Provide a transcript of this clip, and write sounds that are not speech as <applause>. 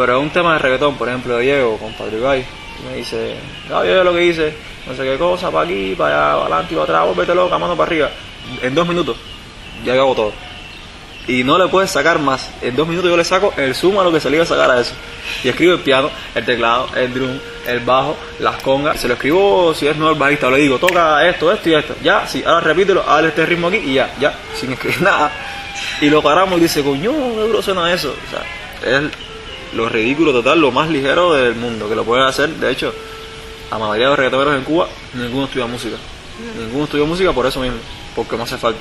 Pero es un tema de reggaetón, por ejemplo, de Diego con Patrick Bay. Me dice, no, yo lo que hice, no sé qué cosa, para aquí, para allá, adelante y para atrás, vuélvete loca, mano para arriba. En dos minutos, ya hago todo. Y no le puedes sacar más. En dos minutos yo le saco el zoom a lo que se le iba a sacar a eso. Y escribo el piano, el teclado, el drum, el bajo, las congas. Se lo escribo, si es nuevo el bajista, le digo, toca esto, esto y esto. Ya, sí, ahora repítelo, hazle este ritmo aquí y ya, ya, sin escribir <laughs> nada. Y lo paramos y dice, coño, qué duro suena eso. O sea, es lo ridículo total, lo más ligero del mundo, que lo pueden hacer. De hecho, la mayoría de los reggaetoneros en Cuba, ninguno estudia música. Ninguno estudia música por eso mismo, porque me hace falta.